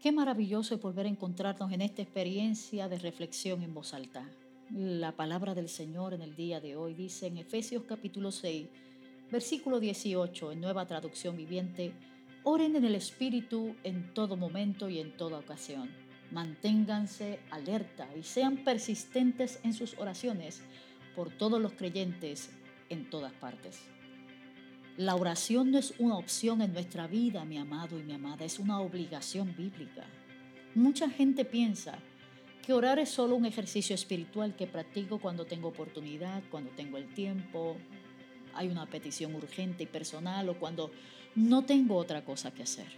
Qué maravilloso es volver a encontrarnos en esta experiencia de reflexión en voz alta. La palabra del Señor en el día de hoy dice en Efesios capítulo 6, versículo 18, en nueva traducción viviente, oren en el Espíritu en todo momento y en toda ocasión. Manténganse alerta y sean persistentes en sus oraciones por todos los creyentes en todas partes. La oración no es una opción en nuestra vida, mi amado y mi amada, es una obligación bíblica. Mucha gente piensa que orar es solo un ejercicio espiritual que practico cuando tengo oportunidad, cuando tengo el tiempo, hay una petición urgente y personal o cuando no tengo otra cosa que hacer.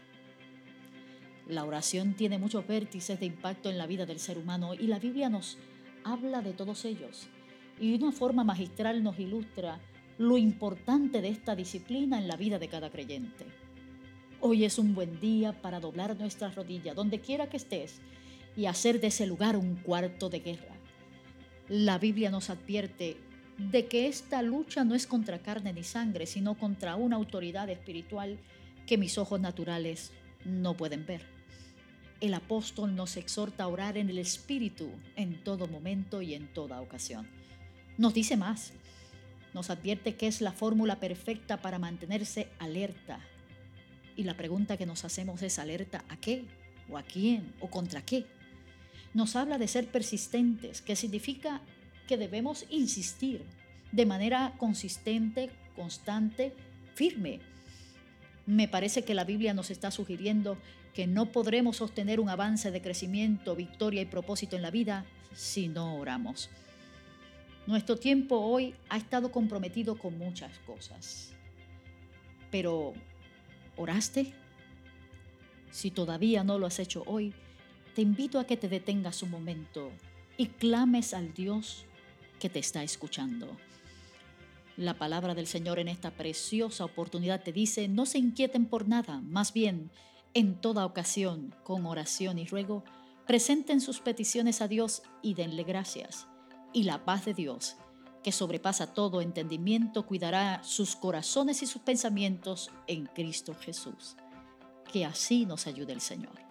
La oración tiene muchos vértices de impacto en la vida del ser humano y la Biblia nos habla de todos ellos y de una forma magistral nos ilustra lo importante de esta disciplina en la vida de cada creyente. Hoy es un buen día para doblar nuestras rodillas donde quiera que estés y hacer de ese lugar un cuarto de guerra. La Biblia nos advierte de que esta lucha no es contra carne ni sangre, sino contra una autoridad espiritual que mis ojos naturales no pueden ver. El apóstol nos exhorta a orar en el Espíritu en todo momento y en toda ocasión. Nos dice más, nos advierte que es la fórmula perfecta para mantenerse alerta. Y la pregunta que nos hacemos es alerta a qué, o a quién, o contra qué. Nos habla de ser persistentes, que significa que debemos insistir de manera consistente, constante, firme. Me parece que la Biblia nos está sugiriendo que no podremos sostener un avance de crecimiento, victoria y propósito en la vida si no oramos. Nuestro tiempo hoy ha estado comprometido con muchas cosas. Pero, ¿oraste? Si todavía no lo has hecho hoy, te invito a que te detengas un momento y clames al Dios que te está escuchando. La palabra del Señor en esta preciosa oportunidad te dice, no se inquieten por nada, más bien, en toda ocasión, con oración y ruego, presenten sus peticiones a Dios y denle gracias y la paz de Dios, que sobrepasa todo entendimiento, cuidará sus corazones y sus pensamientos en Cristo Jesús. Que así nos ayude el Señor.